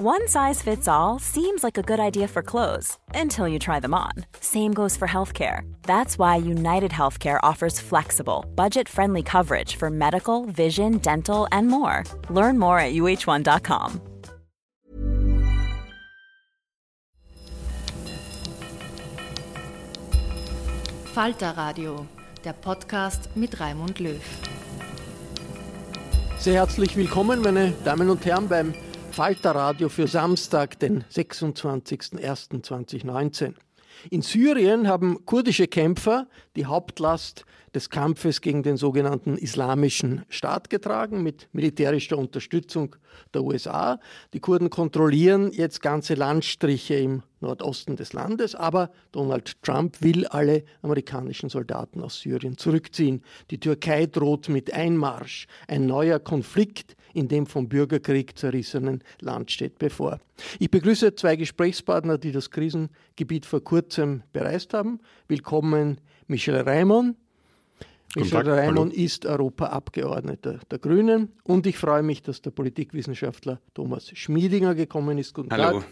One size fits all seems like a good idea for clothes until you try them on. Same goes for healthcare. That's why United Healthcare offers flexible, budget friendly coverage for medical, vision, dental, and more. Learn more at uh1.com. Falter Radio, der Podcast mit Raimund Löw. Sehr herzlich willkommen, meine Damen und Herren, beim Falter Radio für Samstag, den 26.01.2019. In Syrien haben kurdische Kämpfer die Hauptlast des Kampfes gegen den sogenannten Islamischen Staat getragen, mit militärischer Unterstützung der USA. Die Kurden kontrollieren jetzt ganze Landstriche im Nordosten des Landes, aber Donald Trump will alle amerikanischen Soldaten aus Syrien zurückziehen. Die Türkei droht mit Einmarsch. Ein neuer Konflikt in dem vom Bürgerkrieg zerrissenen Land steht bevor. Ich begrüße zwei Gesprächspartner, die das Krisengebiet vor kurzem bereist haben. Willkommen Michel Michel Raimond ist Europaabgeordneter der Grünen und ich freue mich, dass der Politikwissenschaftler Thomas Schmiedinger gekommen ist. Guten Hallo. Tag.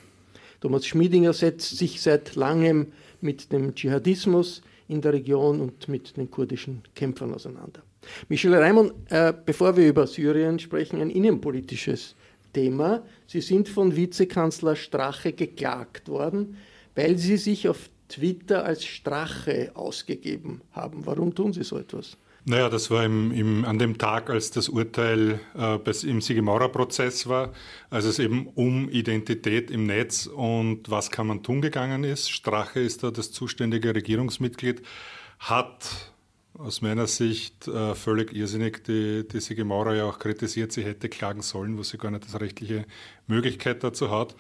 Thomas Schmiedinger setzt sich seit langem mit dem Dschihadismus in der Region und mit den kurdischen Kämpfern auseinander. Michel Raimond, äh, bevor wir über Syrien sprechen, ein innenpolitisches Thema. Sie sind von Vizekanzler Strache geklagt worden, weil Sie sich auf Twitter als Strache ausgegeben haben. Warum tun Sie so etwas? Naja, das war im, im, an dem Tag, als das Urteil äh, im Sigemaurer-Prozess war, als es eben um Identität im Netz und was kann man tun gegangen ist. Strache ist da das zuständige Regierungsmitglied, hat aus meiner Sicht äh, völlig irrsinnig die, die Sigi Maurer ja auch kritisiert, sie hätte klagen sollen, wo sie gar nicht die rechtliche Möglichkeit dazu hat.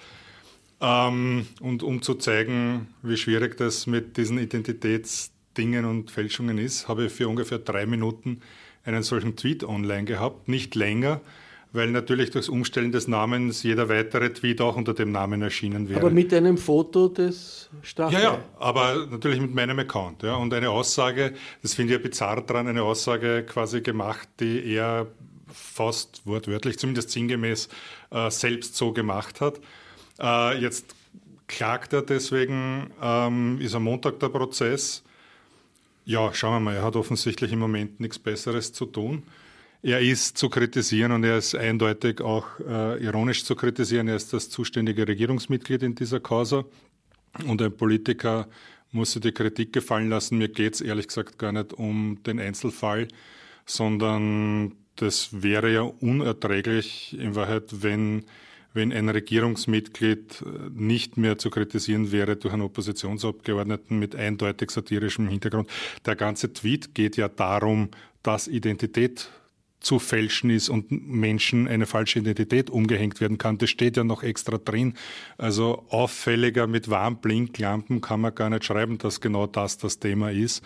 Ähm, und um zu zeigen, wie schwierig das mit diesen Identitätsdingen und Fälschungen ist, habe ich für ungefähr drei Minuten einen solchen Tweet online gehabt, nicht länger, weil natürlich durchs Umstellen des Namens jeder weitere Tweet auch unter dem Namen erschienen wäre. Aber mit einem Foto des Stachel? Ja, ja, aber natürlich mit meinem Account. Ja. Und eine Aussage, das finde ich ja bizarr dran, eine Aussage quasi gemacht, die er fast wortwörtlich, zumindest sinngemäß, äh, selbst so gemacht hat. Äh, jetzt klagt er deswegen, ähm, ist am Montag der Prozess. Ja, schauen wir mal, er hat offensichtlich im Moment nichts Besseres zu tun. Er ist zu kritisieren und er ist eindeutig auch äh, ironisch zu kritisieren. Er ist das zuständige Regierungsmitglied in dieser Causa und ein Politiker muss sich die Kritik gefallen lassen. Mir geht es ehrlich gesagt gar nicht um den Einzelfall, sondern das wäre ja unerträglich in Wahrheit, wenn wenn ein Regierungsmitglied äh, nicht mehr zu kritisieren wäre durch einen Oppositionsabgeordneten mit eindeutig satirischem Hintergrund. Der ganze Tweet geht ja darum, dass Identität zu fälschen ist und Menschen eine falsche Identität umgehängt werden kann. Das steht ja noch extra drin. Also auffälliger mit Warnblinklampen kann man gar nicht schreiben, dass genau das das Thema ist.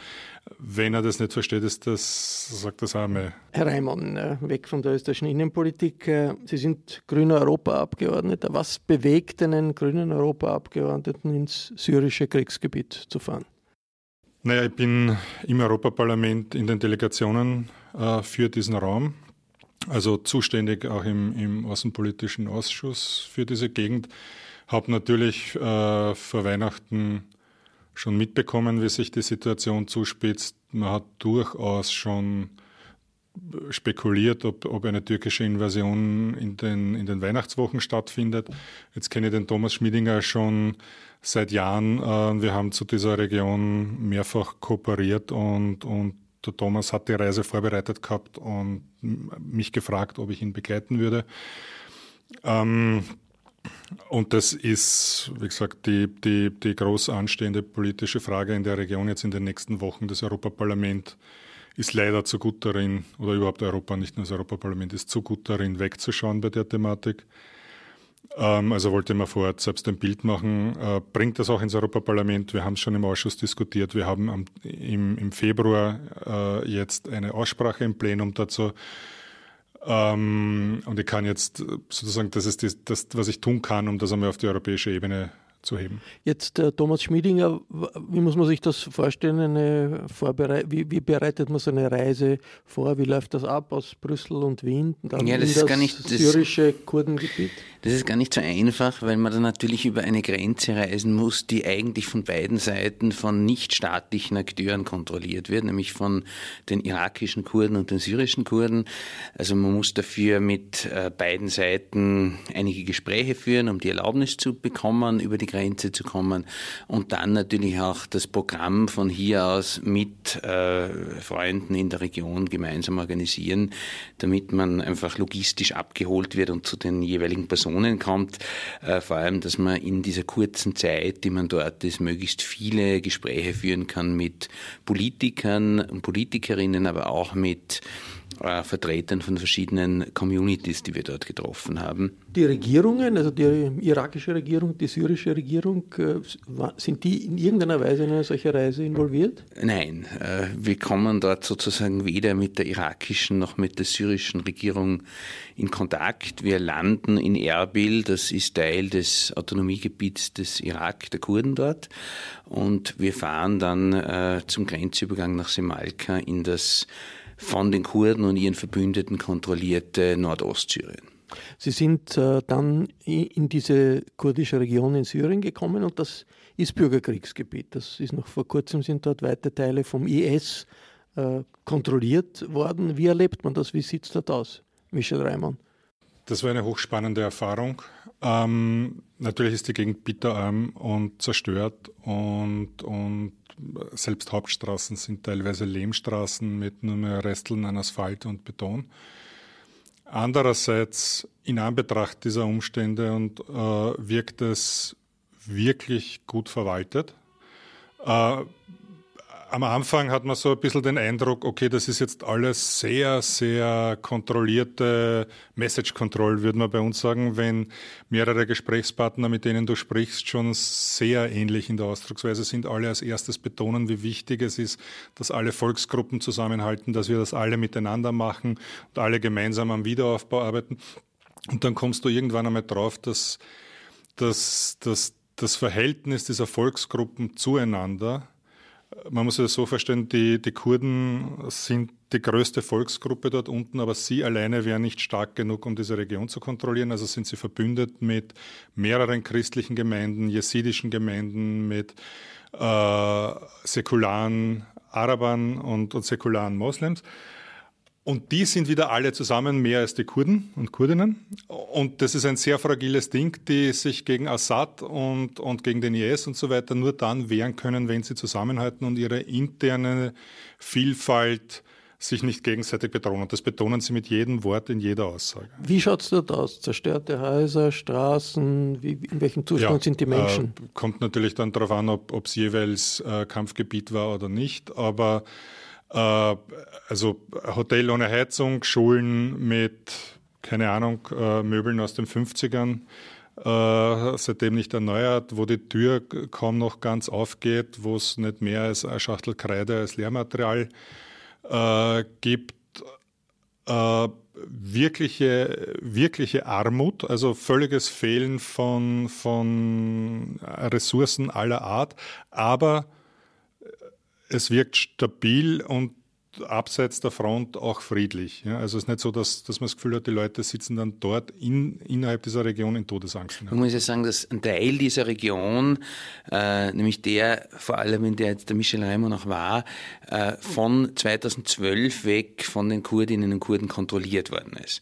Wenn er das nicht versteht, ist das, sagt das auch mal. Herr Reimann, äh, weg von der österreichischen Innenpolitik. Äh, Sie sind grüner Europaabgeordneter. Was bewegt einen grünen Europaabgeordneten ins syrische Kriegsgebiet zu fahren? Naja, ich bin im Europaparlament in den Delegationen äh, für diesen Raum, also zuständig auch im, im Außenpolitischen Ausschuss für diese Gegend. Habe natürlich äh, vor Weihnachten schon mitbekommen, wie sich die Situation zuspitzt. Man hat durchaus schon spekuliert, ob, ob eine türkische Invasion in den, in den Weihnachtswochen stattfindet. Jetzt kenne ich den Thomas Schmiedinger schon seit Jahren. Äh, wir haben zu dieser Region mehrfach kooperiert und, und der Thomas hat die Reise vorbereitet gehabt und mich gefragt, ob ich ihn begleiten würde. Ähm, und das ist, wie gesagt, die, die, die groß anstehende politische Frage in der Region jetzt in den nächsten Wochen. Das Europaparlament ist leider zu gut darin, oder überhaupt Europa, nicht nur das Europaparlament, ist zu gut darin, wegzuschauen bei der Thematik. Ähm, also wollte man vorher selbst ein Bild machen, äh, bringt das auch ins Europaparlament. Wir haben es schon im Ausschuss diskutiert. Wir haben am, im, im, Februar äh, jetzt eine Aussprache im Plenum dazu. Ähm, und ich kann jetzt sozusagen, das ist das, was ich tun kann, um das einmal auf die europäische Ebene zu heben. Jetzt äh, Thomas Schmiedinger, wie muss man sich das vorstellen? Eine Vorberei wie, wie, bereitet man so eine Reise vor? Wie läuft das ab aus Brüssel und Wien? Dann ja, das ist das gar nicht das, syrische Kurdengebiet? Das ist gar nicht so einfach, weil man dann natürlich über eine Grenze reisen muss, die eigentlich von beiden Seiten von nichtstaatlichen Akteuren kontrolliert wird, nämlich von den irakischen Kurden und den syrischen Kurden. Also man muss dafür mit äh, beiden Seiten einige Gespräche führen, um die Erlaubnis zu bekommen, über die Grenze zu kommen und dann natürlich auch das Programm von hier aus mit äh, Freunden in der Region gemeinsam organisieren, damit man einfach logistisch abgeholt wird und zu den jeweiligen Personen kommt. Äh, vor allem, dass man in dieser kurzen Zeit, die man dort ist, möglichst viele Gespräche führen kann mit Politikern und Politikerinnen, aber auch mit äh, Vertretern von verschiedenen Communities, die wir dort getroffen haben. Die Regierungen, also die irakische Regierung, die syrische Regierung, äh, sind die in irgendeiner Weise in eine solche Reise involviert? Nein, äh, wir kommen dort sozusagen weder mit der irakischen noch mit der syrischen Regierung in Kontakt. Wir landen in Erbil, das ist Teil des Autonomiegebiets des Irak, der Kurden dort. Und wir fahren dann äh, zum Grenzübergang nach Semalka in das von den Kurden und ihren Verbündeten kontrollierte Nordostsyrien. Sie sind äh, dann in diese kurdische Region in Syrien gekommen und das ist Bürgerkriegsgebiet. Das ist noch vor kurzem sind dort weite Teile vom IS äh, kontrolliert worden. Wie erlebt man das? Wie sieht es dort aus, Michel Reimann? Das war eine hochspannende Erfahrung. Ähm, natürlich ist die Gegend bitterarm und zerstört und, und selbst Hauptstraßen sind teilweise Lehmstraßen mit nur mehr Resteln an Asphalt und Beton. Andererseits, in Anbetracht dieser Umstände und äh, wirkt es wirklich gut verwaltet. Äh, am Anfang hat man so ein bisschen den Eindruck, okay, das ist jetzt alles sehr, sehr kontrollierte Message Control, würde man bei uns sagen, wenn mehrere Gesprächspartner, mit denen du sprichst, schon sehr ähnlich in der Ausdrucksweise sind, alle als erstes betonen, wie wichtig es ist, dass alle Volksgruppen zusammenhalten, dass wir das alle miteinander machen und alle gemeinsam am Wiederaufbau arbeiten. Und dann kommst du irgendwann einmal drauf, dass, dass, dass das Verhältnis dieser Volksgruppen zueinander man muss das so vorstellen, die, die Kurden sind die größte Volksgruppe dort unten, aber sie alleine wären nicht stark genug, um diese Region zu kontrollieren. Also sind sie verbündet mit mehreren christlichen Gemeinden, jesidischen Gemeinden, mit äh, säkularen Arabern und, und säkularen Moslems. Und die sind wieder alle zusammen mehr als die Kurden und Kurdinnen. Und das ist ein sehr fragiles Ding, die sich gegen Assad und, und gegen den IS und so weiter nur dann wehren können, wenn sie zusammenhalten und ihre interne Vielfalt sich nicht gegenseitig bedrohen. Und das betonen sie mit jedem Wort in jeder Aussage. Wie schaut es dort aus? Zerstörte Häuser, Straßen? Wie, in welchem Zustand ja, sind die Menschen? Äh, kommt natürlich dann darauf an, ob es jeweils äh, Kampfgebiet war oder nicht. Aber also Hotel ohne Heizung, Schulen mit, keine Ahnung, äh, Möbeln aus den 50ern, äh, seitdem nicht erneuert, wo die Tür kaum noch ganz aufgeht, wo es nicht mehr als eine Schachtel Kreide als Lehrmaterial gibt. wirkliche, wirkliche Armut, also völliges Fehlen von, von Ressourcen aller Art, aber es wirkt stabil und abseits der Front auch friedlich. Ja? Also es ist nicht so, dass, dass man das Gefühl hat, die Leute sitzen dann dort in, innerhalb dieser Region in Todesangst. Man muss ja sagen, dass ein Teil dieser Region, äh, nämlich der, vor allem in der jetzt der Michel Reimer noch war, äh, von 2012 weg von den Kurdinnen und Kurden kontrolliert worden ist.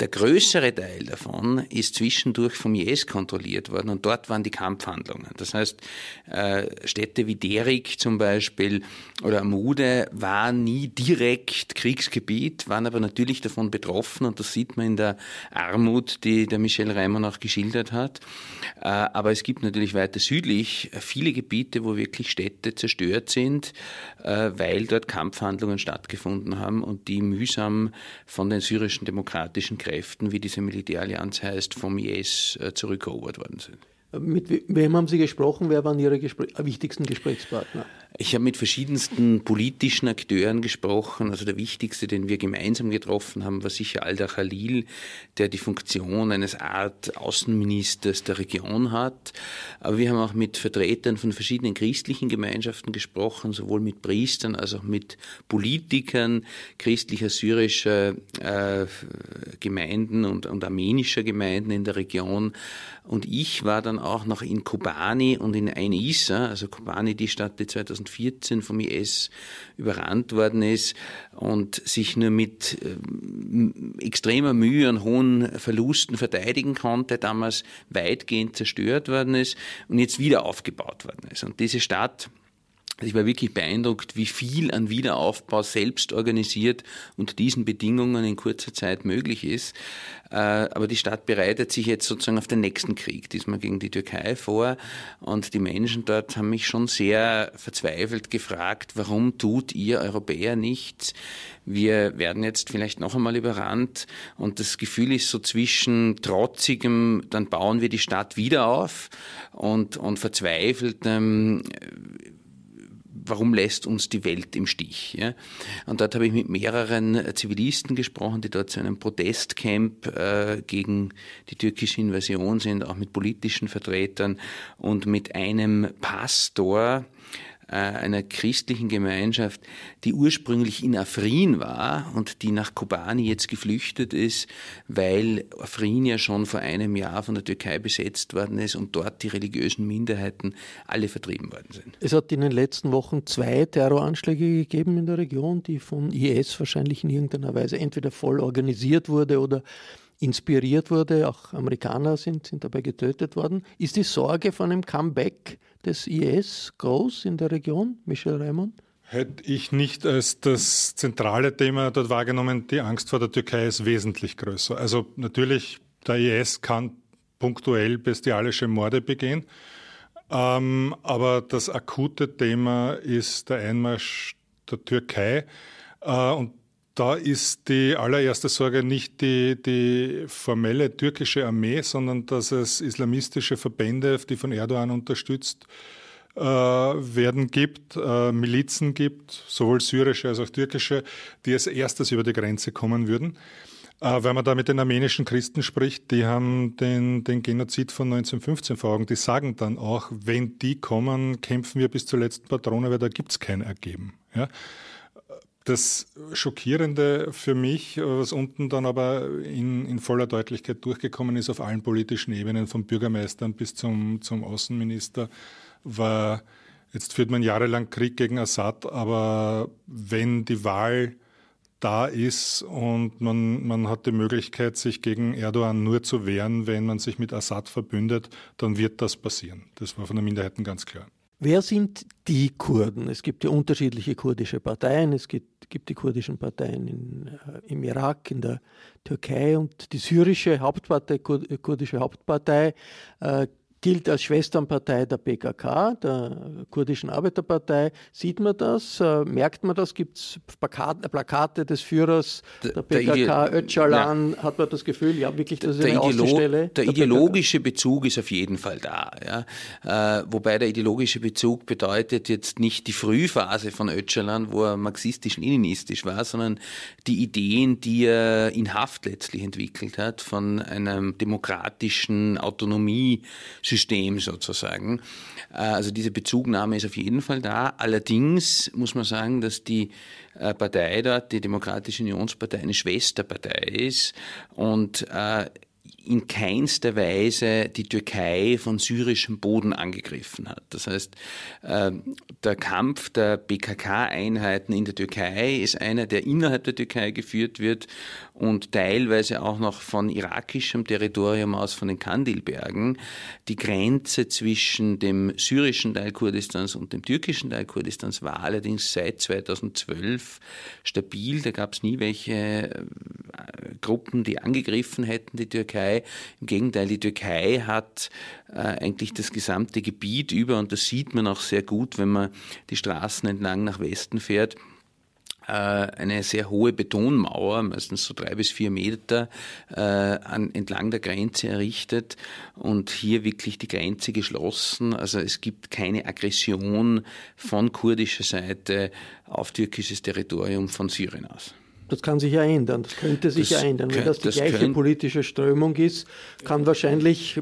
Der größere Teil davon ist zwischendurch vom IS kontrolliert worden und dort waren die Kampfhandlungen. Das heißt, äh, Städte wie Derik zum Beispiel oder Amude waren nie direkt Kriegsgebiet, waren aber natürlich davon betroffen und das sieht man in der Armut, die der Michel Reimann auch geschildert hat. Äh, aber es gibt natürlich weiter südlich viele Gebiete, wo wirklich Städte zerstört sind, äh, weil dort Kampfhandlungen stattgefunden haben und die mühsam von den syrischen demokratischen Kräften, wie diese Militärallianz heißt, vom IS äh, zurückerobert worden sind. Mit wem haben Sie gesprochen? Wer waren Ihre Gespr wichtigsten Gesprächspartner? Ich habe mit verschiedensten politischen Akteuren gesprochen. Also der wichtigste, den wir gemeinsam getroffen haben, war sicher Alda Khalil, der die Funktion eines Art Außenministers der Region hat. Aber wir haben auch mit Vertretern von verschiedenen christlichen Gemeinschaften gesprochen, sowohl mit Priestern als auch mit Politikern christlicher, syrischer äh, Gemeinden und, und armenischer Gemeinden in der Region. Und ich war dann auch noch in Kobani und in Ein Isa, also Kobani, die Stadt, die 2014 vom IS überrannt worden ist und sich nur mit äh, extremer Mühe und hohen Verlusten verteidigen konnte, damals weitgehend zerstört worden ist und jetzt wieder aufgebaut worden ist. Und diese Stadt also ich war wirklich beeindruckt, wie viel an Wiederaufbau selbst organisiert unter diesen Bedingungen in kurzer Zeit möglich ist. Äh, aber die Stadt bereitet sich jetzt sozusagen auf den nächsten Krieg, diesmal gegen die Türkei vor. Und die Menschen dort haben mich schon sehr verzweifelt gefragt, warum tut ihr Europäer nichts? Wir werden jetzt vielleicht noch einmal überrannt. Und das Gefühl ist so zwischen trotzigem, dann bauen wir die Stadt wieder auf und, und verzweifeltem, warum lässt uns die Welt im Stich? Ja? Und dort habe ich mit mehreren Zivilisten gesprochen, die dort zu einem Protestcamp äh, gegen die türkische Invasion sind, auch mit politischen Vertretern und mit einem Pastor, äh, einer christlichen Gemeinschaft, die ursprünglich in Afrin war und die nach Kobani jetzt geflüchtet ist, weil Afrin ja schon vor einem Jahr von der Türkei besetzt worden ist und dort die religiösen Minderheiten alle vertrieben worden sind. Es hat in den letzten Wochen zwei Terroranschläge gegeben in der Region, die von IS wahrscheinlich in irgendeiner Weise entweder voll organisiert wurde oder inspiriert wurde. Auch Amerikaner sind, sind dabei getötet worden. Ist die Sorge von einem Comeback des IS groß in der Region, Michel Raimond? Hätte ich nicht als das zentrale Thema dort wahrgenommen, die Angst vor der Türkei ist wesentlich größer. Also natürlich, der IS kann punktuell bestialische Morde begehen, ähm, aber das akute Thema ist der Einmarsch der Türkei. Äh, und da ist die allererste Sorge nicht die, die formelle türkische Armee, sondern dass es islamistische Verbände, die von Erdogan unterstützt äh, werden gibt, äh, Milizen gibt, sowohl syrische als auch türkische, die als erstes über die Grenze kommen würden. Äh, weil man da mit den armenischen Christen spricht, die haben den, den Genozid von 1915 vor Augen. Die sagen dann auch, wenn die kommen, kämpfen wir bis zur letzten Patrone, weil da gibt's kein Ergeben. Ja? Das Schockierende für mich, was unten dann aber in, in, voller Deutlichkeit durchgekommen ist auf allen politischen Ebenen, vom Bürgermeistern bis zum, zum Außenminister, war, jetzt führt man jahrelang Krieg gegen Assad, aber wenn die Wahl da ist und man, man hat die Möglichkeit, sich gegen Erdogan nur zu wehren, wenn man sich mit Assad verbündet, dann wird das passieren. Das war von den Minderheiten ganz klar. Wer sind die Kurden? Es gibt ja unterschiedliche kurdische Parteien. Es gibt, gibt die kurdischen Parteien in, äh, im Irak, in der Türkei und die syrische Hauptpartei, kurdische Hauptpartei äh, gilt als Schwesternpartei der PKK, der kurdischen Arbeiterpartei. Sieht man das? Äh, merkt man das? Gibt es Plakate des Führers der, PKK, Öcalan? Ja. Hat man das Gefühl, ja, wirklich, das ist der eine Ideolo Der, der ideologische Bezug ist auf jeden Fall da. Ja? Äh, wobei der ideologische Bezug bedeutet jetzt nicht die Frühphase von Öcalan, wo er marxistisch-leninistisch war, sondern die Ideen, die er in Haft letztlich entwickelt hat, von einem demokratischen Autonomie- System sozusagen. Äh, also diese Bezugnahme ist auf jeden Fall da. Allerdings muss man sagen, dass die äh, Partei dort, die Demokratische Unionspartei, eine Schwesterpartei ist und äh, in keinster Weise die Türkei von syrischem Boden angegriffen hat. Das heißt, äh, der Kampf der PKK-Einheiten in der Türkei ist einer, der innerhalb der Türkei geführt wird und teilweise auch noch von irakischem Territorium aus, von den Kandilbergen. Die Grenze zwischen dem syrischen Teil Kurdistans und dem türkischen Teil Kurdistans war allerdings seit 2012 stabil. Da gab es nie welche äh, Gruppen, die angegriffen hätten, die Türkei. Im Gegenteil, die Türkei hat äh, eigentlich das gesamte Gebiet über, und das sieht man auch sehr gut, wenn man die Straßen entlang nach Westen fährt, äh, eine sehr hohe Betonmauer, meistens so drei bis vier Meter, äh, an, entlang der Grenze errichtet und hier wirklich die Grenze geschlossen. Also es gibt keine Aggression von kurdischer Seite auf türkisches Territorium von Syrien aus. Das kann sich ja ändern, das könnte sich das ja ändern. Wenn das die das gleiche könnt, politische Strömung ist, kann wahrscheinlich.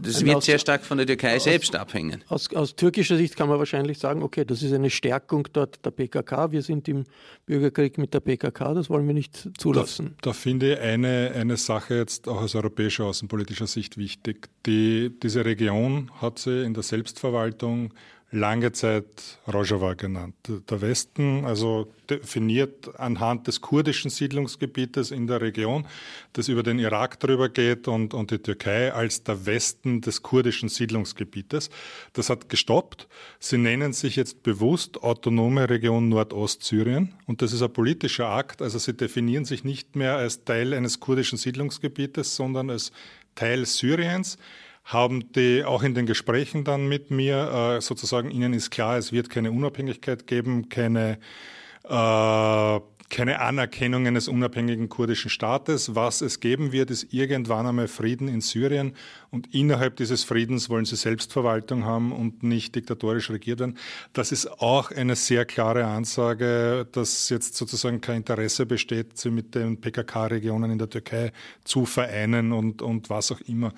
Das wird aus, sehr stark von der Türkei aus, selbst abhängen. Aus, aus, türkischer Sicht kann man wahrscheinlich sagen, okay, das ist eine Stärkung dort der PKK. Wir sind im Bürgerkrieg mit der PKK, das wollen wir nicht zulassen. Da, da finde ich eine, eine Sache jetzt auch aus europäischer außenpolitischer Sicht wichtig. Die, diese Region hat sie in der Selbstverwaltung lange Zeit Rojava genannt. Der Westen, also definiert anhand des kurdischen Siedlungsgebietes in der Region, das über den Irak drüber geht und, und die Türkei als der Westen des kurdischen Siedlungsgebietes. Das hat gestoppt. Sie nennen sich jetzt bewusst Autonome Region Nordostsyrien und das ist ein politischer Akt. Also sie definieren sich nicht mehr als Teil eines kurdischen Siedlungsgebietes, sondern als Teil Syriens haben die auch in den Gesprächen dann mit mir äh, sozusagen, ihnen ist klar, es wird keine Unabhängigkeit geben, keine, äh, keine Anerkennung eines unabhängigen kurdischen Staates. Was es geben wird, ist irgendwann einmal Frieden in Syrien und innerhalb dieses Friedens wollen sie Selbstverwaltung haben und nicht diktatorisch regiert werden. Das ist auch eine sehr klare Ansage, dass jetzt sozusagen kein Interesse besteht, sie mit den PKK-Regionen in der Türkei zu vereinen und, und was auch immer.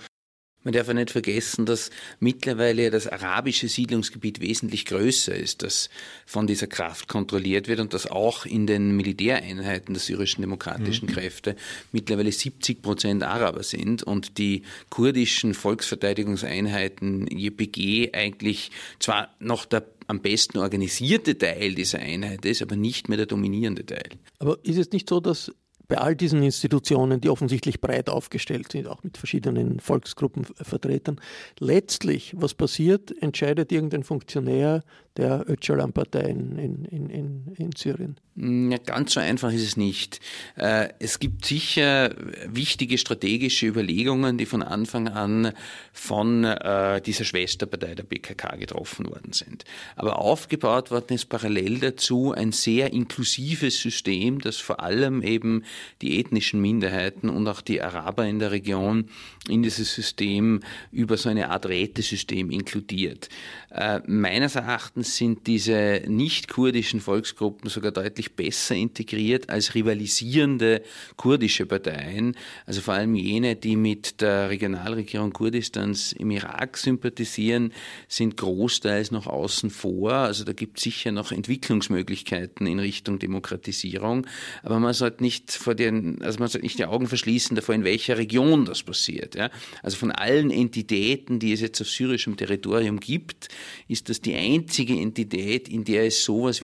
Man darf ja nicht vergessen, dass mittlerweile das arabische Siedlungsgebiet wesentlich größer ist, das von dieser Kraft kontrolliert wird und dass auch in den Militäreinheiten der syrischen demokratischen mhm. Kräfte mittlerweile 70 Prozent Araber sind und die kurdischen Volksverteidigungseinheiten JPG eigentlich zwar noch der am besten organisierte Teil dieser Einheit ist, aber nicht mehr der dominierende Teil. Aber ist es nicht so, dass bei all diesen Institutionen, die offensichtlich breit aufgestellt sind, auch mit verschiedenen Volksgruppenvertretern, letztlich, was passiert, entscheidet irgendein Funktionär der Öcalan-Partei in, in, in, in, Syrien? Ja, ganz so einfach ist es nicht. Äh, es gibt sicher wichtige strategische Überlegungen, die von Anfang an von äh, dieser Schwesterpartei der BKK getroffen worden sind. Aber aufgebaut worden ist parallel dazu ein sehr inklusives System, das vor allem eben die ethnischen Minderheiten und auch die Araber in der Region in dieses System über so eine Art Rätesystem inkludiert. Äh, meines Erachtens sind diese nicht-kurdischen Volksgruppen sogar deutlich besser integriert als rivalisierende kurdische Parteien, also vor allem jene, die mit der Regionalregierung Kurdistans im Irak sympathisieren, sind großteils noch außen vor. Also da gibt es sicher noch Entwicklungsmöglichkeiten in Richtung Demokratisierung, aber man sollte nicht vor den, also man sollte nicht die Augen verschließen davor, in welcher Region das passiert. Ja? Also von allen Entitäten, die es jetzt auf syrischem Territorium gibt, ist das die einzige Entität, in der es sowas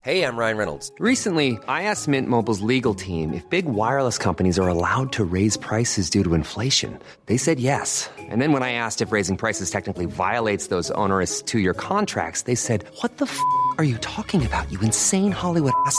Hey, I'm Ryan Reynolds. Recently, I asked Mint Mobile's legal team if big wireless companies are allowed to raise prices due to inflation. They said yes. And then when I asked if raising prices technically violates those onerous two-year contracts, they said, "What the f*** are you talking about? You insane Hollywood ass."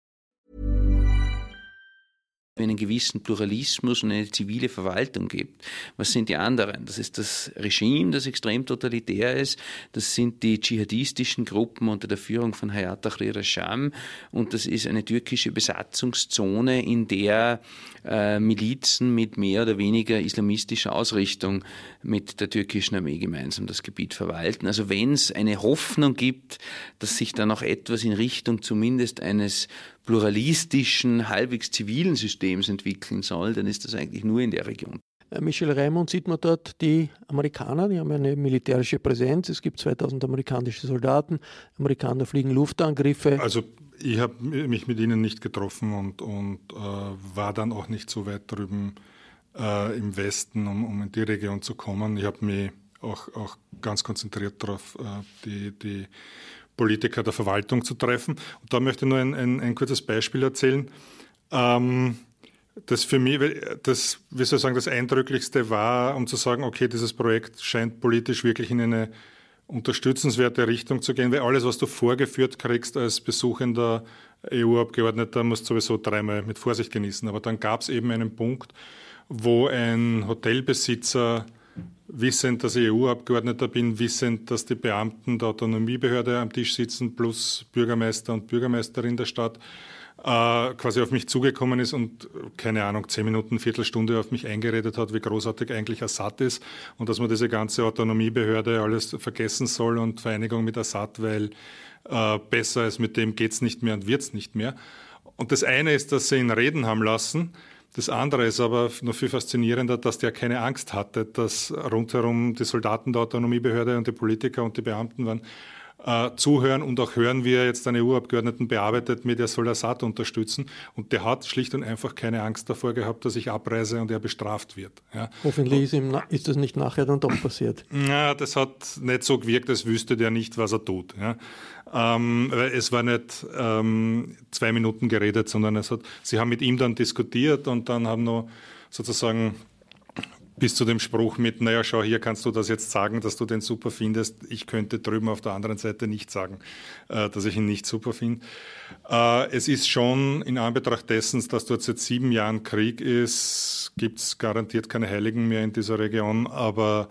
einen gewissen Pluralismus und eine zivile Verwaltung gibt. Was sind die anderen? Das ist das Regime, das extrem totalitär ist. Das sind die dschihadistischen Gruppen unter der Führung von Hayat Tahrir al-Sham. Und das ist eine türkische Besatzungszone, in der äh, Milizen mit mehr oder weniger islamistischer Ausrichtung mit der türkischen Armee gemeinsam das Gebiet verwalten. Also wenn es eine Hoffnung gibt, dass sich da noch etwas in Richtung zumindest eines pluralistischen, halbwegs zivilen Systems entwickeln soll, dann ist das eigentlich nur in der Region. Äh, Michel Raimond sieht man dort die Amerikaner, die haben eine militärische Präsenz. Es gibt 2000 amerikanische Soldaten. Amerikaner fliegen Luftangriffe. Also ich habe mich mit ihnen nicht getroffen und, und äh, war dann auch nicht so weit drüben äh, im Westen, um, um in die Region zu kommen. Ich habe mich auch, auch ganz konzentriert darauf, äh, die, die Politiker der Verwaltung zu treffen. Und da möchte ich nur ein, ein, ein kurzes Beispiel erzählen. Ähm, das für mich, das, wie soll ich sagen, das Eindrücklichste war, um zu sagen, okay, dieses Projekt scheint politisch wirklich in eine unterstützenswerte Richtung zu gehen, weil alles, was du vorgeführt kriegst als besuchender EU-Abgeordneter, musst du sowieso dreimal mit Vorsicht genießen. Aber dann gab es eben einen Punkt, wo ein Hotelbesitzer wissend, dass ich EU-Abgeordneter bin, wissend, dass die Beamten der Autonomiebehörde am Tisch sitzen, plus Bürgermeister und Bürgermeisterin der Stadt, äh, quasi auf mich zugekommen ist und, keine Ahnung, zehn Minuten, Viertelstunde auf mich eingeredet hat, wie großartig eigentlich Assad ist und dass man diese ganze Autonomiebehörde alles vergessen soll und Vereinigung mit Assad, weil äh, besser als mit dem geht's nicht mehr und wird's nicht mehr. Und das eine ist, dass sie ihn reden haben lassen, das andere ist aber noch viel faszinierender, dass der keine Angst hatte, dass rundherum die Soldaten der Autonomiebehörde und die Politiker und die Beamten waren, äh, zuhören und auch hören, wie er jetzt einen EU-Abgeordneten bearbeitet mit, er soll Assad unterstützen. Und der hat schlicht und einfach keine Angst davor gehabt, dass ich abreise und er bestraft wird. Ja. Hoffentlich ist, ihm, ist das nicht nachher dann doch passiert. Ja, das hat nicht so gewirkt, als wüsste der nicht, was er tut. Ja. Ähm, es war nicht ähm, zwei Minuten geredet, sondern es hat, sie haben mit ihm dann diskutiert und dann haben noch sozusagen bis zu dem Spruch mit, naja, schau, hier kannst du das jetzt sagen, dass du den super findest. Ich könnte drüben auf der anderen Seite nicht sagen, äh, dass ich ihn nicht super finde. Äh, es ist schon in Anbetracht dessen, dass dort seit sieben Jahren Krieg ist, gibt es garantiert keine Heiligen mehr in dieser Region, aber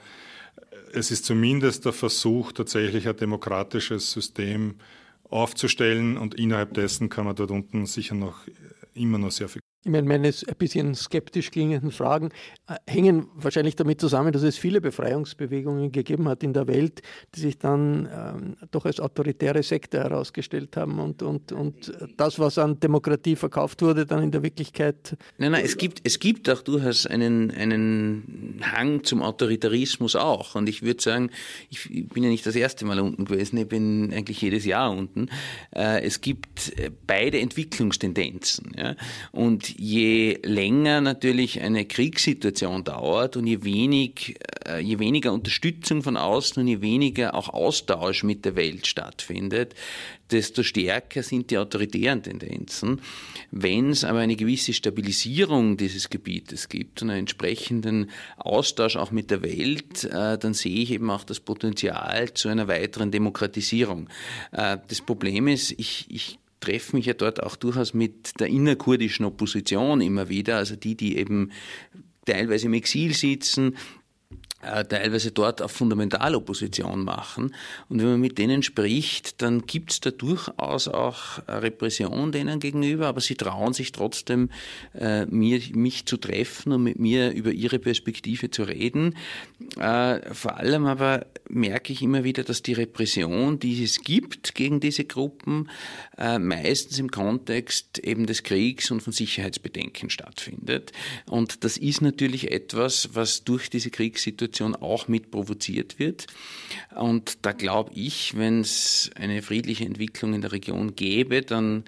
es ist zumindest der Versuch, tatsächlich ein demokratisches System aufzustellen und innerhalb dessen kann man dort unten sicher noch immer noch sehr viel ich meine, meine ein bisschen skeptisch klingenden Fragen äh, hängen wahrscheinlich damit zusammen, dass es viele Befreiungsbewegungen gegeben hat in der Welt, die sich dann ähm, doch als autoritäre Sekte herausgestellt haben und, und, und das, was an Demokratie verkauft wurde, dann in der Wirklichkeit. Nein, nein, es gibt, es gibt auch durchaus einen, einen Hang zum Autoritarismus auch. Und ich würde sagen, ich bin ja nicht das erste Mal unten gewesen, ich bin eigentlich jedes Jahr unten. Äh, es gibt äh, beide Entwicklungstendenzen. Ja? Und je länger natürlich eine Kriegssituation dauert und je, wenig, äh, je weniger Unterstützung von außen und je weniger auch Austausch mit der Welt stattfindet, desto stärker sind die autoritären Tendenzen. Wenn es aber eine gewisse Stabilisierung dieses Gebietes gibt und einen entsprechenden Austausch auch mit der Welt, äh, dann sehe ich eben auch das Potenzial zu einer weiteren Demokratisierung. Äh, das Problem ist, ich, ich treffe mich ja dort auch durchaus mit der innerkurdischen Opposition immer wieder, also die, die eben teilweise im Exil sitzen, teilweise dort auf Fundamentalopposition machen. Und wenn man mit denen spricht, dann gibt es da durchaus auch Repression denen gegenüber, aber sie trauen sich trotzdem, äh, mich zu treffen und mit mir über ihre Perspektive zu reden. Äh, vor allem aber merke ich immer wieder, dass die Repression, die es gibt gegen diese Gruppen, äh, meistens im Kontext eben des Kriegs und von Sicherheitsbedenken stattfindet. Und das ist natürlich etwas, was durch diese Kriegssituation auch mit provoziert wird. Und da glaube ich, wenn es eine friedliche Entwicklung in der Region gäbe, dann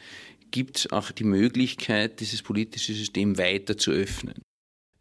gibt es auch die Möglichkeit, dieses politische System weiter zu öffnen.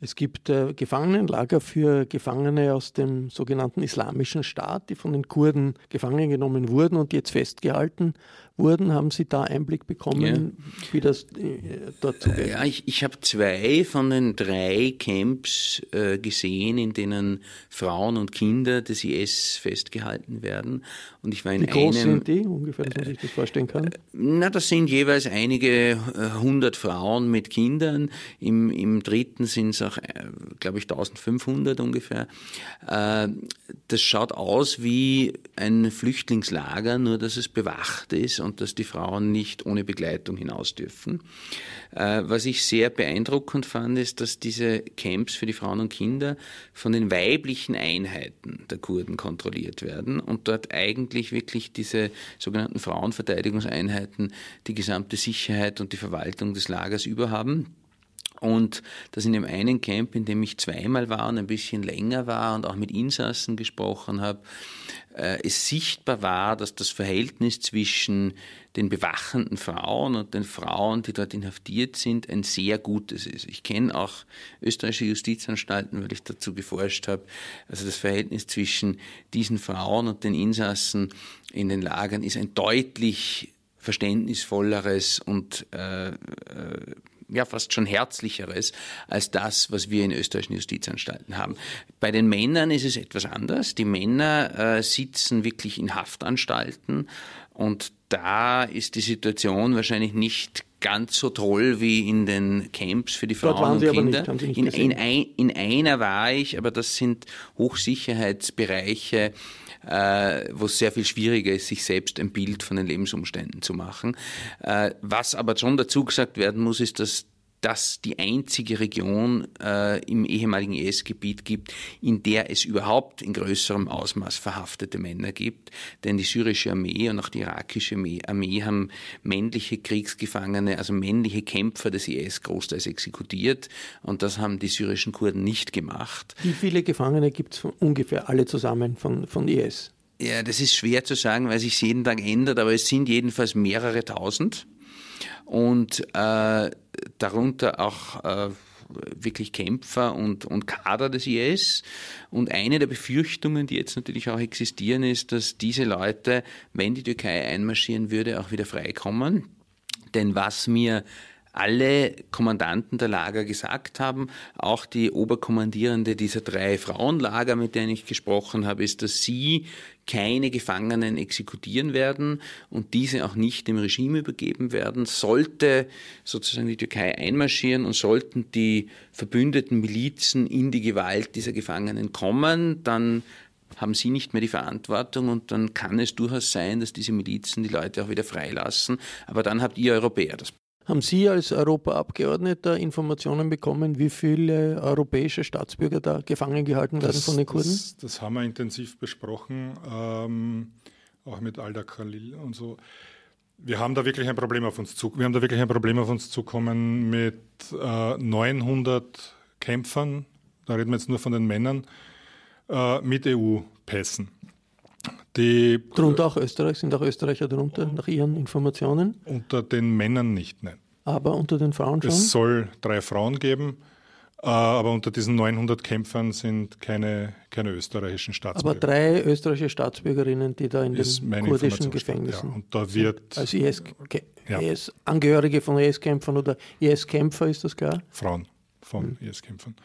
Es gibt äh, Gefangenenlager für Gefangene aus dem sogenannten Islamischen Staat, die von den Kurden gefangen genommen wurden und jetzt festgehalten wurden. Haben Sie da Einblick bekommen, ja. wie das äh, dort zugeht? Ja, ich, ich habe zwei von den drei Camps äh, gesehen, in denen Frauen und Kinder des IS festgehalten werden. Und ich war in wie groß einem, sind die ungefähr, dass man sich das vorstellen kann? Äh, na, das sind jeweils einige äh, hundert Frauen mit Kindern. Im, im dritten sind es auch, glaube ich, 1500 ungefähr. Äh, das schaut aus wie ein Flüchtlingslager, nur dass es bewacht ist und dass die Frauen nicht ohne Begleitung hinaus dürfen. Äh, was ich sehr beeindruckend fand, ist, dass diese Camps für die Frauen und Kinder von den weiblichen Einheiten der Kurden kontrolliert werden und dort eigentlich wirklich diese sogenannten Frauenverteidigungseinheiten die gesamte Sicherheit und die Verwaltung des Lagers überhaben. Und dass in dem einen Camp, in dem ich zweimal war und ein bisschen länger war und auch mit Insassen gesprochen habe, äh, es sichtbar war, dass das Verhältnis zwischen den bewachenden Frauen und den Frauen, die dort inhaftiert sind, ein sehr gutes ist. Ich kenne auch österreichische Justizanstalten, weil ich dazu geforscht habe. Also das Verhältnis zwischen diesen Frauen und den Insassen in den Lagern ist ein deutlich verständnisvolleres und äh, äh, ja fast schon herzlicheres als das, was wir in österreichischen Justizanstalten haben. Bei den Männern ist es etwas anders. Die Männer äh, sitzen wirklich in Haftanstalten und da ist die Situation wahrscheinlich nicht ganz so toll wie in den Camps für die Frauen und Kinder. Nicht, in, in, ein, in, einer war ich, aber das sind Hochsicherheitsbereiche, äh, wo es sehr viel schwieriger ist, sich selbst ein Bild von den Lebensumständen zu machen. Äh, was aber schon dazu gesagt werden muss, ist, dass das die einzige Region äh, im ehemaligen IS-Gebiet gibt, in der es überhaupt in größerem Ausmaß verhaftete Männer gibt. Denn die syrische Armee und auch die irakische Armee haben männliche Kriegsgefangene, also männliche Kämpfer des IS großteils exekutiert. Und das haben die syrischen Kurden nicht gemacht. Wie viele Gefangene gibt es ungefähr alle zusammen von, von IS? Ja, das ist schwer zu sagen, weil sich jeden Tag ändert, aber es sind jedenfalls mehrere tausend und äh, darunter auch äh, wirklich Kämpfer und, und Kader des IS. Und eine der Befürchtungen, die jetzt natürlich auch existieren, ist, dass diese Leute, wenn die Türkei einmarschieren würde, auch wieder freikommen. Denn was mir alle Kommandanten der Lager gesagt haben, auch die Oberkommandierende dieser drei Frauenlager, mit denen ich gesprochen habe, ist, dass sie keine Gefangenen exekutieren werden und diese auch nicht dem Regime übergeben werden. Sollte sozusagen die Türkei einmarschieren und sollten die verbündeten Milizen in die Gewalt dieser Gefangenen kommen, dann haben sie nicht mehr die Verantwortung und dann kann es durchaus sein, dass diese Milizen die Leute auch wieder freilassen. Aber dann habt ihr Europäer das haben Sie als Europaabgeordneter Informationen bekommen, wie viele europäische Staatsbürger da gefangen gehalten werden das, von den Kurden? Das, das, haben wir intensiv besprochen, ähm, auch mit Alda Khalil und so. Wir haben da wirklich ein Problem auf uns zu. Wir haben da wirklich ein Problem auf uns zukommen mit äh, 900 Kämpfern. Da reden wir jetzt nur von den Männern äh, mit EU-Pässen. Die, Darunter auch Österreich, sind auch Österreicher darunter, nach Ihren Informationen? Unter den Männern nicht, nein. Aber unter den Frauen schon? Es soll drei Frauen geben, äh, aber unter diesen 900 Kämpfern sind keine, keine österreichischen Staatsbürger. Aber drei österreichische Staatsbürgerinnen, die da in den kurdischen Gefängnissen ja, und da wird als IS, ja. IS, Angehörige von IS-Kämpfern oder IS-Kämpfer, ist das klar? Frauen von hm. IS-Kämpfern.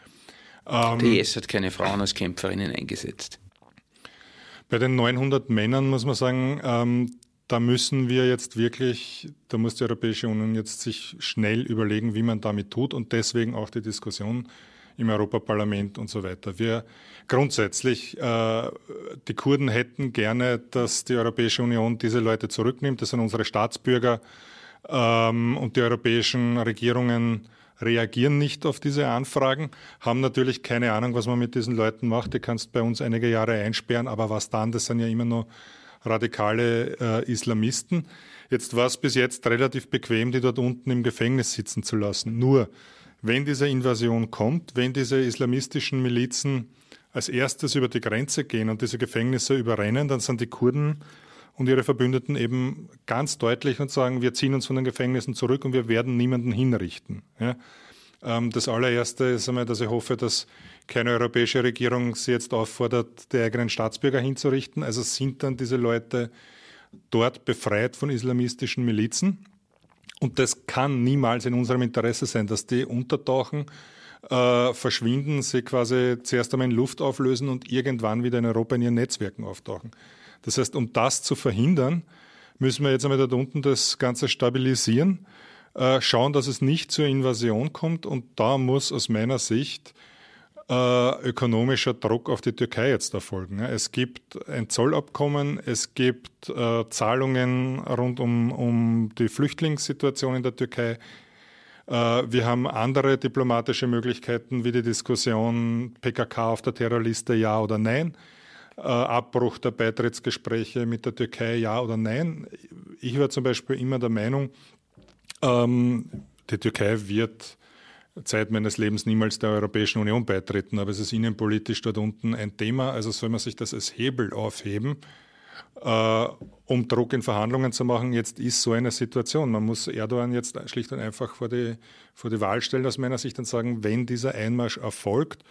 Ähm, die IS hat keine Frauen als Kämpferinnen eingesetzt. Bei den 900 Männern muss man sagen, ähm, da müssen wir jetzt wirklich, da muss die Europäische Union jetzt sich schnell überlegen, wie man damit tut und deswegen auch die Diskussion im Europaparlament und so weiter. Wir grundsätzlich, äh, die Kurden hätten gerne, dass die Europäische Union diese Leute zurücknimmt. Das sind unsere Staatsbürger ähm, und die europäischen Regierungen reagieren nicht auf diese Anfragen, haben natürlich keine Ahnung, was man mit diesen Leuten macht. Die kannst bei uns einige Jahre einsperren, aber was dann? Das sind ja immer noch radikale äh, Islamisten. Jetzt war es bis jetzt relativ bequem, die dort unten im Gefängnis sitzen zu lassen. Nur, wenn diese Invasion kommt, wenn diese islamistischen Milizen als erstes über die Grenze gehen und diese Gefängnisse überrennen, dann sind die Kurden und ihre Verbündeten eben ganz deutlich und sagen, wir ziehen uns von den Gefängnissen zurück und wir werden niemanden hinrichten. Ja. Ähm, das allererste ist einmal, dass ich hoffe, dass keine europäische Regierung sie jetzt auffordert, die eigenen Staatsbürger hinzurichten. Also sind dann diese Leute dort befreit von islamistischen Milizen. Und das kann niemals in unserem Interesse sein, dass die untertauchen, äh, verschwinden, sie quasi zuerst einmal in Luft auflösen und irgendwann wieder in Europa in ihren Netzwerken auftauchen. Das heißt, um das zu verhindern, müssen wir jetzt einmal dort unten das Ganze stabilisieren, äh, schauen, dass es nicht zur Invasion kommt und da muss aus meiner Sicht äh, ökonomischer Druck auf die Türkei jetzt erfolgen. Es gibt ein Zollabkommen, es gibt äh, Zahlungen rund um, um die Flüchtlingssituation in der Türkei. Äh, wir haben andere diplomatische Möglichkeiten wie die Diskussion PKK auf der Terrorliste ja oder nein. Äh, Abbruch der Beitrittsgespräche mit der Türkei ja oder nein. Ich war zum Beispiel immer der Meinung, ähm, die Türkei wird Zeit meines Lebens niemals der Europäischen Union beitreten, aber es ist innenpolitisch dort unten ein Thema, also soll man sich das als Hebel aufheben, äh, um Druck in Verhandlungen zu machen. Jetzt ist so eine Situation. Man muss Erdogan jetzt schlicht und einfach vor die, vor die Wahl stellen, aus meiner Sicht, und sagen, wenn dieser Einmarsch erfolgt,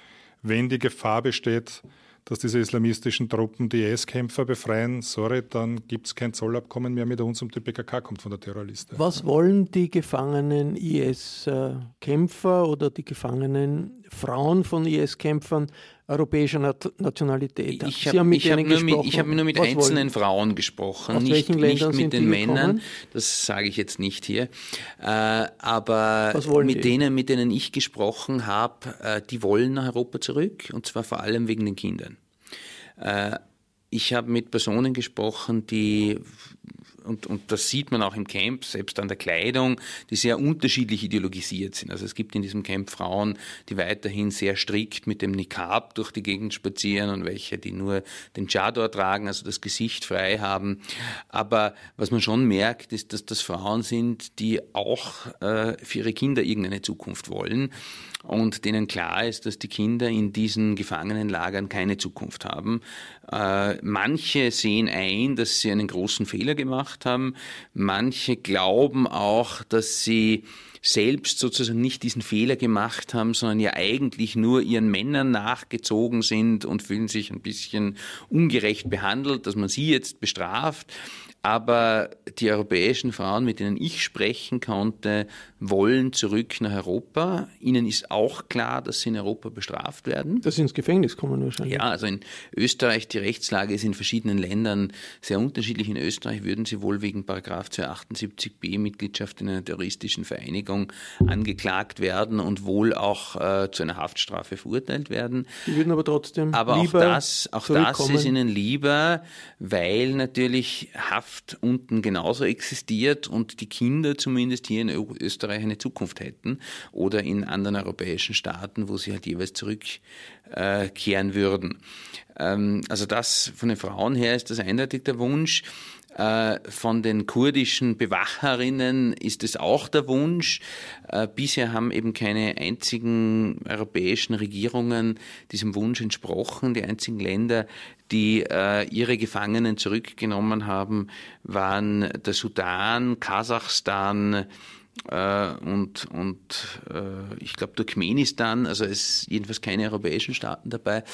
wenn die Gefahr besteht, dass diese islamistischen Truppen die IS-Kämpfer befreien, sorry, dann gibt es kein Zollabkommen mehr mit uns und die PKK kommt von der Terrorliste. Was wollen die gefangenen IS-Kämpfer oder die gefangenen Frauen von IS-Kämpfern europäischer Nationalität? Ich habe hab, hab nur, hab nur mit einzelnen Frauen gesprochen, nicht, nicht mit den Männern, das sage ich jetzt nicht hier. Äh, aber mit denen, mit denen ich gesprochen habe, äh, die wollen nach Europa zurück und zwar vor allem wegen den Kindern. Äh, ich habe mit Personen gesprochen, die und, und das sieht man auch im Camp, selbst an der Kleidung, die sehr unterschiedlich ideologisiert sind. Also es gibt in diesem Camp Frauen, die weiterhin sehr strikt mit dem Niqab durch die Gegend spazieren und welche, die nur den Chador tragen, also das Gesicht frei haben. Aber was man schon merkt, ist, dass das Frauen sind, die auch äh, für ihre Kinder irgendeine Zukunft wollen und denen klar ist, dass die Kinder in diesen Gefangenenlagern keine Zukunft haben. Äh, manche sehen ein, dass sie einen großen Fehler gemacht haben. Manche glauben auch, dass sie selbst sozusagen nicht diesen Fehler gemacht haben, sondern ja eigentlich nur ihren Männern nachgezogen sind und fühlen sich ein bisschen ungerecht behandelt, dass man sie jetzt bestraft. Aber die europäischen Frauen, mit denen ich sprechen konnte, wollen zurück nach Europa. Ihnen ist auch klar, dass sie in Europa bestraft werden. Dass sie ins Gefängnis kommen wahrscheinlich. Ja, also in Österreich, die Rechtslage ist in verschiedenen Ländern sehr unterschiedlich. In Österreich würden sie wohl wegen Paragraph 278b Mitgliedschaft in einer terroristischen Vereinigung angeklagt werden und wohl auch äh, zu einer Haftstrafe verurteilt werden. Die würden aber trotzdem aber lieber auch das, auch das ist ihnen lieber, weil natürlich Haft Wirtschaft unten genauso existiert und die Kinder zumindest hier in Österreich eine Zukunft hätten oder in anderen europäischen Staaten, wo sie halt jeweils zurückkehren würden. Ähm, also das von den Frauen her ist das eindeutig der Wunsch. Äh, von den kurdischen Bewacherinnen ist es auch der Wunsch. Äh, bisher haben eben keine einzigen europäischen Regierungen diesem Wunsch entsprochen. Die einzigen Länder, die äh, ihre Gefangenen zurückgenommen haben, waren der Sudan, Kasachstan, und, und ich glaube Turkmenistan, also es jedenfalls keine europäischen Staaten dabei.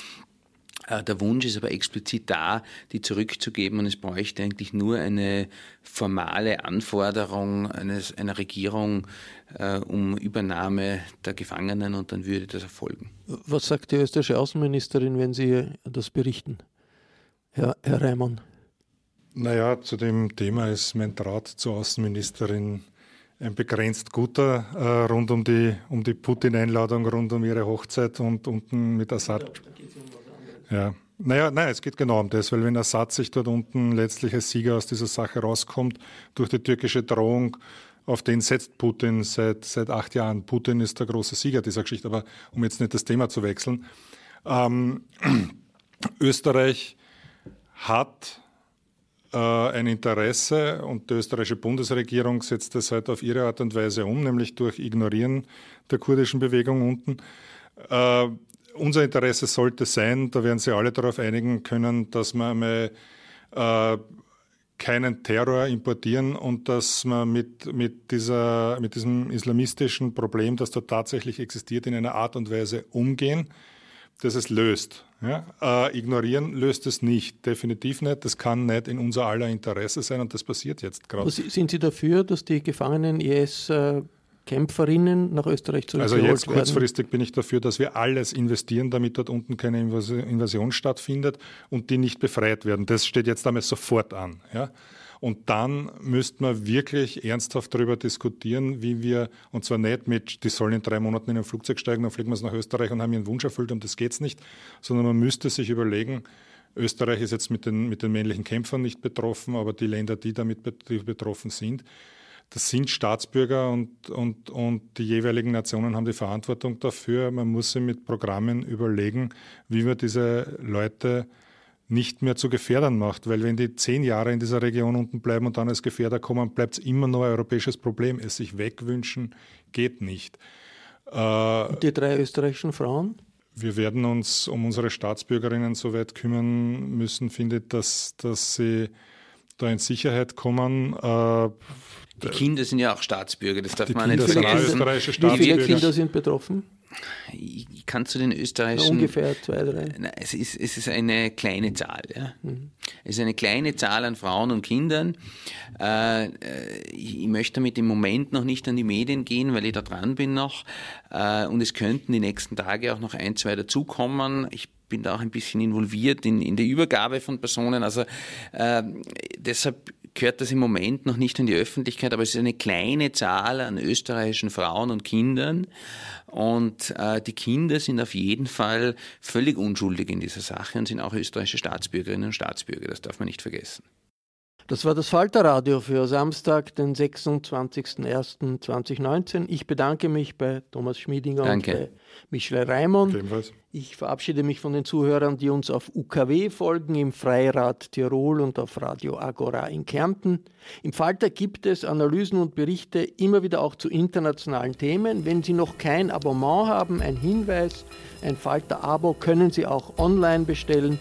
Äh, der Wunsch ist aber explizit da, die zurückzugeben und es bräuchte eigentlich nur eine formale Anforderung eines, einer Regierung äh, um Übernahme der Gefangenen und dann würde das erfolgen. Was sagt die österreichische Außenministerin, wenn Sie das berichten, Herr, Herr Reimann? Naja, zu dem Thema ist mein Draht zur Außenministerin ein begrenzt guter äh, rund um die, um die Putin-Einladung, rund um ihre Hochzeit und unten mit Assad. Ja. Naja, nein, es geht genau um das, weil wenn Assad sich dort unten letztlich als Sieger aus dieser Sache rauskommt, durch die türkische Drohung, auf den setzt Putin seit, seit acht Jahren. Putin ist der große Sieger dieser Geschichte, aber um jetzt nicht das Thema zu wechseln. Ähm, Österreich hat äh, ein Interesse und die österreichische Bundesregierung setzt das halt auf ihre Art und Weise um, nämlich durch Ignorieren der kurdischen Bewegung unten. Äh, unser Interesse sollte sein, da werden Sie alle darauf einigen können, dass wir einmal äh, keinen Terror importieren und dass man mit, mit, dieser, mit diesem islamistischen Problem, das da tatsächlich existiert, in einer Art und Weise umgehen, dass es löst. Ja? Äh, ignorieren löst es nicht, definitiv nicht. Das kann nicht in unser aller Interesse sein und das passiert jetzt gerade. Sind Sie dafür, dass die gefangenen IS äh, Kämpferinnen nach Österreich zurückgeholt werden? Also jetzt kurzfristig bin ich dafür, dass wir alles investieren, damit dort unten keine Invasion stattfindet und die nicht befreit werden. Das steht jetzt einmal sofort an. Ja? Und dann müsste man wirklich ernsthaft darüber diskutieren, wie wir, und zwar nicht mit, die sollen in drei Monaten in ein Flugzeug steigen, dann fliegen wir es nach Österreich und haben ihren Wunsch erfüllt, um das geht es nicht, sondern man müsste sich überlegen, Österreich ist jetzt mit den, mit den männlichen Kämpfern nicht betroffen, aber die Länder, die damit betroffen sind, das sind Staatsbürger und, und, und die jeweiligen Nationen haben die Verantwortung dafür. Man muss sich mit Programmen überlegen, wie wir diese Leute nicht mehr zu Gefährdern macht. Weil wenn die zehn Jahre in dieser Region unten bleiben und dann als Gefährder kommen, bleibt es immer noch ein europäisches Problem. Es sich wegwünschen geht nicht. Äh, die drei österreichischen Frauen? Wir werden uns um unsere Staatsbürgerinnen so weit kümmern müssen, finde ich, dass, dass sie da in Sicherheit kommen. Äh, die Kinder sind ja auch Staatsbürger, das darf die man Kinder nicht vergessen. Wie viele Kinder sind betroffen? Ich kann zu den österreichischen. Ungefähr zwei, drei. Nein, es, ist, es ist eine kleine Zahl. Ja. Mhm. Es ist eine kleine Zahl an Frauen und Kindern. Äh, ich möchte damit im Moment noch nicht an die Medien gehen, weil ich da dran bin noch. Äh, und es könnten die nächsten Tage auch noch ein, zwei dazukommen. Ich bin da auch ein bisschen involviert in, in die Übergabe von Personen. Also äh, deshalb gehört das im Moment noch nicht in die Öffentlichkeit, aber es ist eine kleine Zahl an österreichischen Frauen und Kindern. Und äh, die Kinder sind auf jeden Fall völlig unschuldig in dieser Sache und sind auch österreichische Staatsbürgerinnen und Staatsbürger. Das darf man nicht vergessen. Das war das Falterradio für Samstag, den 26.01.2019. Ich bedanke mich bei Thomas Schmiedinger Danke. und bei Michel Raimond. Ich verabschiede mich von den Zuhörern, die uns auf UKW folgen, im Freirad Tirol und auf Radio Agora in Kärnten. Im Falter gibt es Analysen und Berichte immer wieder auch zu internationalen Themen. Wenn Sie noch kein Abonnement haben, ein Hinweis, ein Falter-Abo können Sie auch online bestellen.